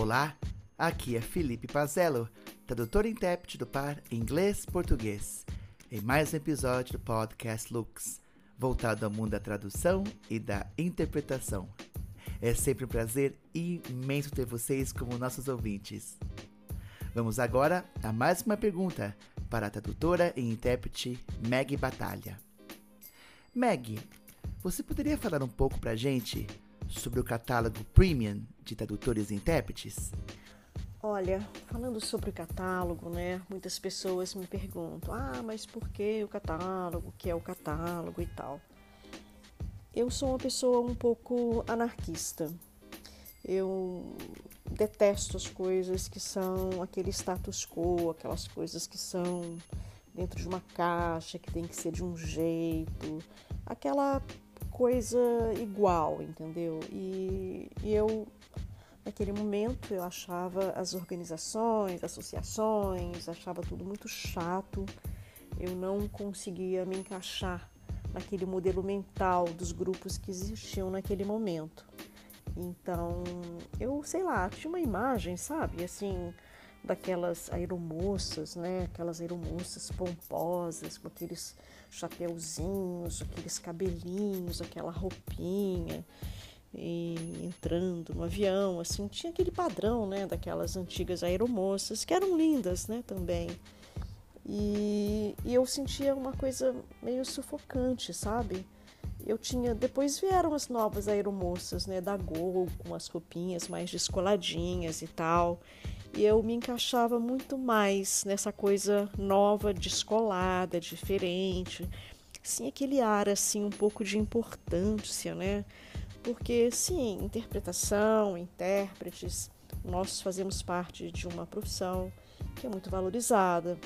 Olá, aqui é Felipe Pazello, tradutor e intérprete do par inglês-português, em mais um episódio do podcast Lux, voltado ao mundo da tradução e da interpretação. É sempre um prazer imenso ter vocês como nossos ouvintes. Vamos agora a mais uma pergunta para a tradutora e intérprete Meg Batalha. Meg, você poderia falar um pouco para a gente sobre o catálogo Premium de tradutores e intérpretes? Olha, falando sobre o catálogo, né? Muitas pessoas me perguntam: "Ah, mas por que o catálogo? O que é o catálogo e tal?" Eu sou uma pessoa um pouco anarquista. Eu detesto as coisas que são aquele status quo, aquelas coisas que são dentro de uma caixa, que tem que ser de um jeito, aquela coisa igual, entendeu? E, e eu, naquele momento, eu achava as organizações, associações, achava tudo muito chato. Eu não conseguia me encaixar naquele modelo mental dos grupos que existiam naquele momento. Então, eu sei lá, tinha uma imagem, sabe, assim, daquelas aeromoças, né? Aquelas aeromoças pomposas, com aqueles chapeuzinhos, aqueles cabelinhos, aquela roupinha, e entrando no avião, assim, tinha aquele padrão, né, daquelas antigas aeromoças, que eram lindas, né, também. E, e eu sentia uma coisa meio sufocante, sabe? Eu tinha, depois vieram as novas aeromoças, né, da Gol, com as roupinhas mais descoladinhas e tal e eu me encaixava muito mais nessa coisa nova, descolada, diferente. Sim, aquele ar assim um pouco de importância, né? Porque sim, interpretação, intérpretes, nós fazemos parte de uma profissão que é muito valorizada,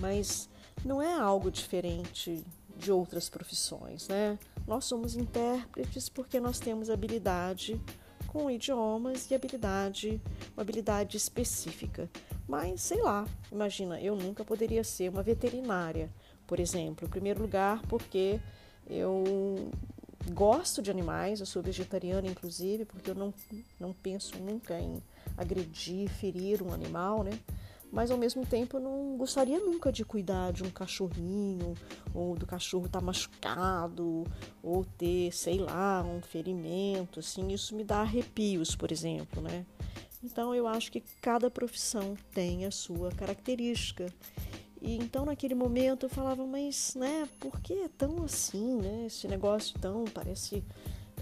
mas não é algo diferente de outras profissões, né? Nós somos intérpretes porque nós temos habilidade com idiomas e habilidade, uma habilidade específica. Mas sei lá, imagina, eu nunca poderia ser uma veterinária, por exemplo. Em primeiro lugar, porque eu gosto de animais, eu sou vegetariana inclusive, porque eu não, não penso nunca em agredir, ferir um animal, né? Mas ao mesmo tempo eu não gostaria nunca de cuidar de um cachorrinho, ou do cachorro estar tá machucado, ou ter, sei lá, um ferimento, assim, isso me dá arrepios, por exemplo, né? Então eu acho que cada profissão tem a sua característica. E então naquele momento eu falava, mas né, por que é tão assim, né? Esse negócio tão parece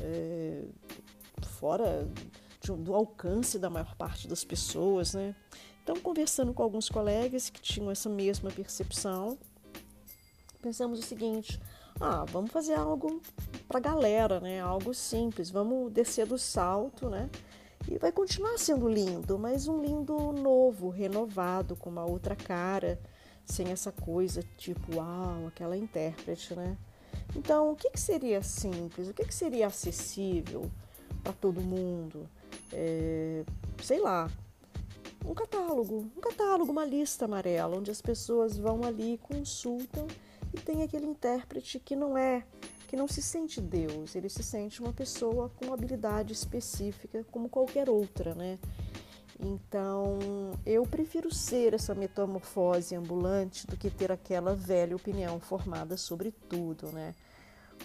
é, fora do alcance da maior parte das pessoas, né? Então, conversando com alguns colegas que tinham essa mesma percepção, pensamos o seguinte: ah, vamos fazer algo para a galera, né? Algo simples, vamos descer do salto, né? E vai continuar sendo lindo, mas um lindo novo, renovado, com uma outra cara, sem essa coisa tipo, uau, aquela intérprete, né? Então, o que, que seria simples? O que, que seria acessível para todo mundo? É, sei lá, um catálogo, um catálogo, uma lista amarela, onde as pessoas vão ali, consultam e tem aquele intérprete que não é, que não se sente Deus, ele se sente uma pessoa com habilidade específica como qualquer outra, né? Então, eu prefiro ser essa metamorfose ambulante do que ter aquela velha opinião formada sobre tudo, né?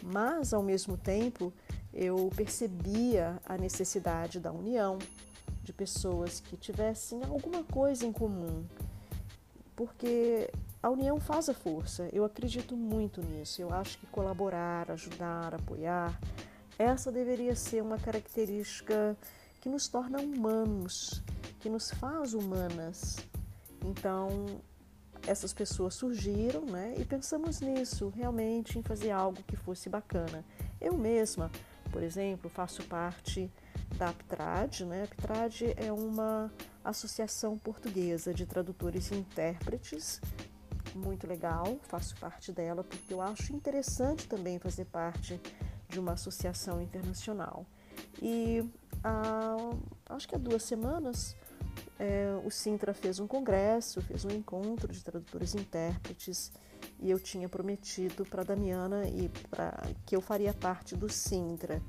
Mas, ao mesmo tempo, eu percebia a necessidade da união, de pessoas que tivessem alguma coisa em comum, porque a união faz a força. Eu acredito muito nisso. Eu acho que colaborar, ajudar, apoiar, essa deveria ser uma característica que nos torna humanos, que nos faz humanas. Então, essas pessoas surgiram, né? E pensamos nisso, realmente em fazer algo que fosse bacana. Eu mesma, por exemplo, faço parte da Aptrad. Né? A Aptrad é uma associação portuguesa de tradutores e intérpretes, muito legal, faço parte dela porque eu acho interessante também fazer parte de uma associação internacional. E ah, acho que há duas semanas é, o Sintra fez um congresso, fez um encontro de tradutores e intérpretes e eu tinha prometido para Damiana e para que eu faria parte do Sintra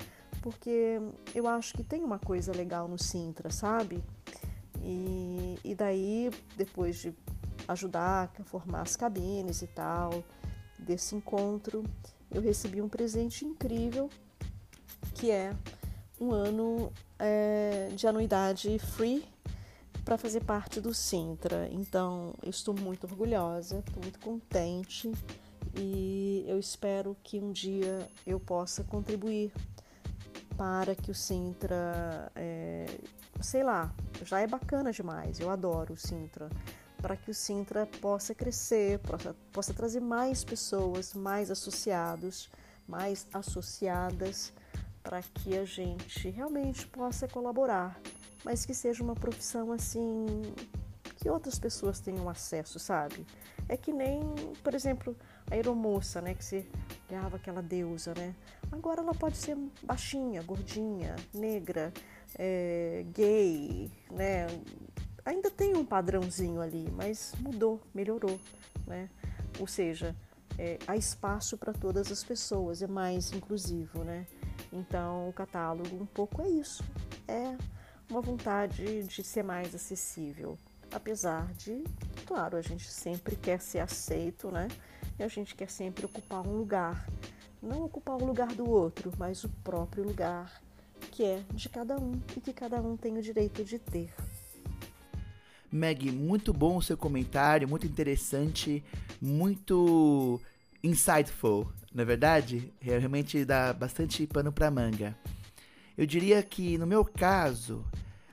porque eu acho que tem uma coisa legal no Sintra, sabe? E, e daí, depois de ajudar a formar as cabines e tal, desse encontro, eu recebi um presente incrível, que é um ano é, de anuidade free para fazer parte do Sintra. Então, eu estou muito orgulhosa, estou muito contente e eu espero que um dia eu possa contribuir para que o Sintra, é, sei lá, já é bacana demais, eu adoro o Sintra, para que o Sintra possa crescer, possa, possa trazer mais pessoas, mais associados, mais associadas, para que a gente realmente possa colaborar, mas que seja uma profissão assim que outras pessoas tenham acesso, sabe? É que nem, por exemplo, a aeromoça, né, que se olhava aquela deusa, né? Agora ela pode ser baixinha, gordinha, negra, é, gay, né? Ainda tem um padrãozinho ali, mas mudou, melhorou, né? Ou seja, é, há espaço para todas as pessoas, é mais inclusivo, né? Então o catálogo um pouco é isso, é uma vontade de ser mais acessível, apesar de, claro, a gente sempre quer ser aceito, né? E a gente quer sempre ocupar um lugar, não ocupar o lugar do outro, mas o próprio lugar que é de cada um e que cada um tem o direito de ter. Meg, muito bom o seu comentário, muito interessante, muito insightful, na é verdade? Realmente dá bastante pano para manga. Eu diria que no meu caso,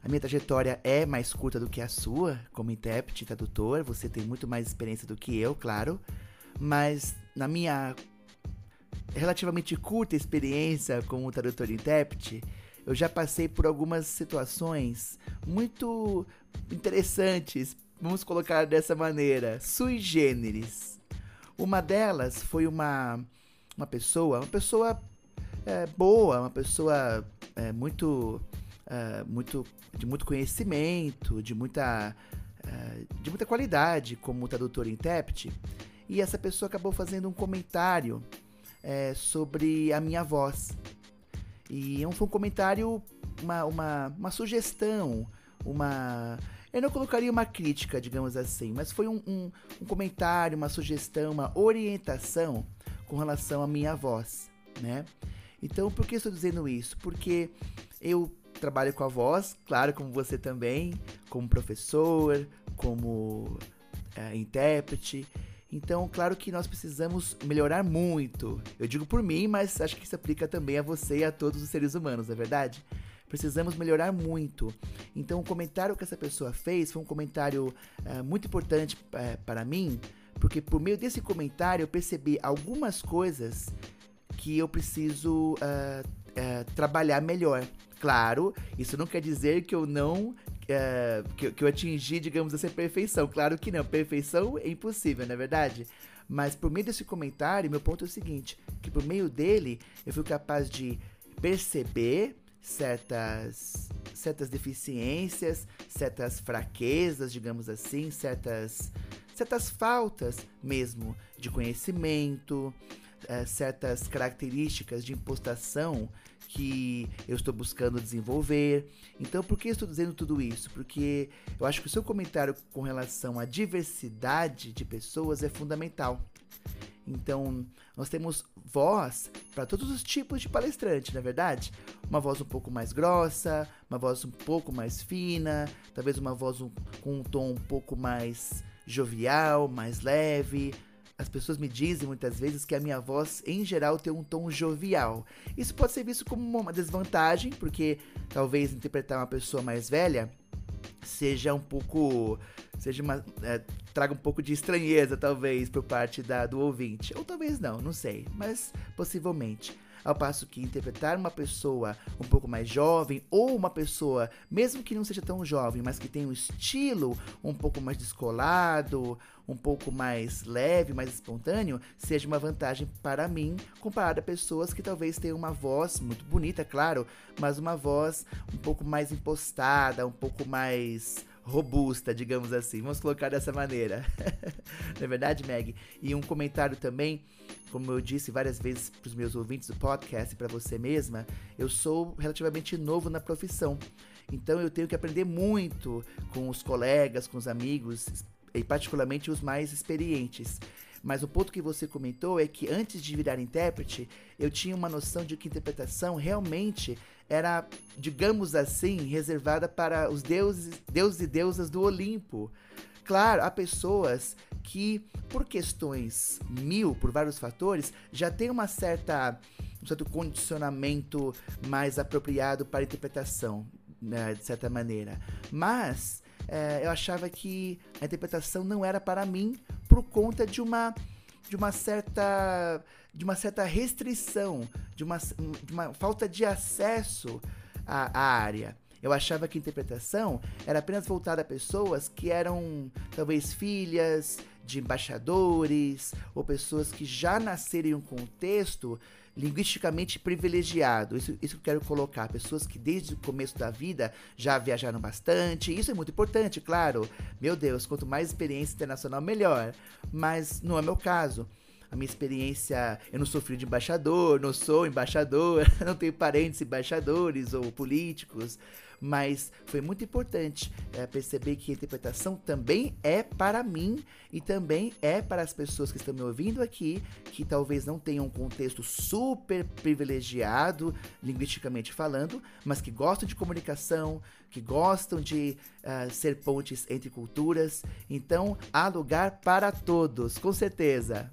a minha trajetória é mais curta do que a sua, como intérprete e tradutor. Você tem muito mais experiência do que eu, claro. Mas na minha relativamente curta experiência como tradutor e intérprete, eu já passei por algumas situações muito interessantes, vamos colocar dessa maneira, sui generis. Uma delas foi uma, uma pessoa, uma pessoa é, boa, uma pessoa é, muito uh, muito, de muito conhecimento, de muita, uh, de muita qualidade como tradutor e intérprete. E essa pessoa acabou fazendo um comentário é, sobre a minha voz. E foi um comentário, uma, uma, uma sugestão, uma. Eu não colocaria uma crítica, digamos assim, mas foi um, um, um comentário, uma sugestão, uma orientação com relação à minha voz, né? Então, por que estou dizendo isso? Porque eu trabalho com a voz, claro, como você também, como professor, como é, intérprete. Então, claro que nós precisamos melhorar muito. Eu digo por mim, mas acho que isso aplica também a você e a todos os seres humanos, não é verdade? Precisamos melhorar muito. Então, o comentário que essa pessoa fez foi um comentário é, muito importante é, para mim, porque por meio desse comentário eu percebi algumas coisas que eu preciso uh, trabalhar melhor. Claro, isso não quer dizer que eu não. Uh, que, que eu atingi, digamos assim, perfeição. Claro que não, perfeição é impossível, não é verdade? Mas por meio desse comentário, meu ponto é o seguinte: que por meio dele eu fui capaz de perceber certas, certas deficiências, certas fraquezas, digamos assim, certas, certas faltas mesmo de conhecimento, é, certas características de impostação que eu estou buscando desenvolver. Então, por que estou dizendo tudo isso? Porque eu acho que o seu comentário com relação à diversidade de pessoas é fundamental. Então, nós temos voz para todos os tipos de palestrante, na é verdade? Uma voz um pouco mais grossa, uma voz um pouco mais fina, talvez uma voz um, com um tom um pouco mais jovial, mais leve, as pessoas me dizem muitas vezes que a minha voz, em geral, tem um tom jovial. Isso pode ser visto como uma desvantagem, porque talvez interpretar uma pessoa mais velha seja um pouco. seja uma. É, traga um pouco de estranheza, talvez, por parte da, do ouvinte. Ou talvez não, não sei, mas possivelmente. Ao passo que interpretar uma pessoa um pouco mais jovem ou uma pessoa, mesmo que não seja tão jovem, mas que tem um estilo um pouco mais descolado, um pouco mais leve, mais espontâneo, seja uma vantagem para mim comparado a pessoas que talvez tenham uma voz muito bonita, claro, mas uma voz um pouco mais impostada, um pouco mais robusta, digamos assim. Vamos colocar dessa maneira. Não é verdade, Meg? E um comentário também, como eu disse várias vezes para os meus ouvintes do podcast e para você mesma, eu sou relativamente novo na profissão. Então eu tenho que aprender muito com os colegas, com os amigos, e particularmente os mais experientes. Mas o ponto que você comentou é que antes de virar intérprete, eu tinha uma noção de que interpretação realmente era, digamos assim, reservada para os deuses, deuses e deusas do Olimpo. Claro, há pessoas que, por questões mil, por vários fatores, já têm uma certa, um certo condicionamento mais apropriado para a interpretação, né, de certa maneira. Mas é, eu achava que a interpretação não era para mim por conta de uma de uma certa de uma certa restrição, de uma, de uma falta de acesso à, à área. Eu achava que a interpretação era apenas voltada a pessoas que eram talvez filhas de embaixadores ou pessoas que já nasceram em um contexto linguisticamente privilegiado. Isso, isso que eu quero colocar. Pessoas que desde o começo da vida já viajaram bastante. Isso é muito importante, claro. Meu Deus, quanto mais experiência internacional, melhor. Mas não é meu caso. A minha experiência, eu não filho de embaixador, não sou embaixador, não tenho parentes embaixadores ou políticos mas foi muito importante é, perceber que a interpretação também é para mim e também é para as pessoas que estão me ouvindo aqui, que talvez não tenham um contexto super privilegiado, linguisticamente falando, mas que gostam de comunicação, que gostam de uh, ser pontes entre culturas. Então, há lugar para todos, com certeza.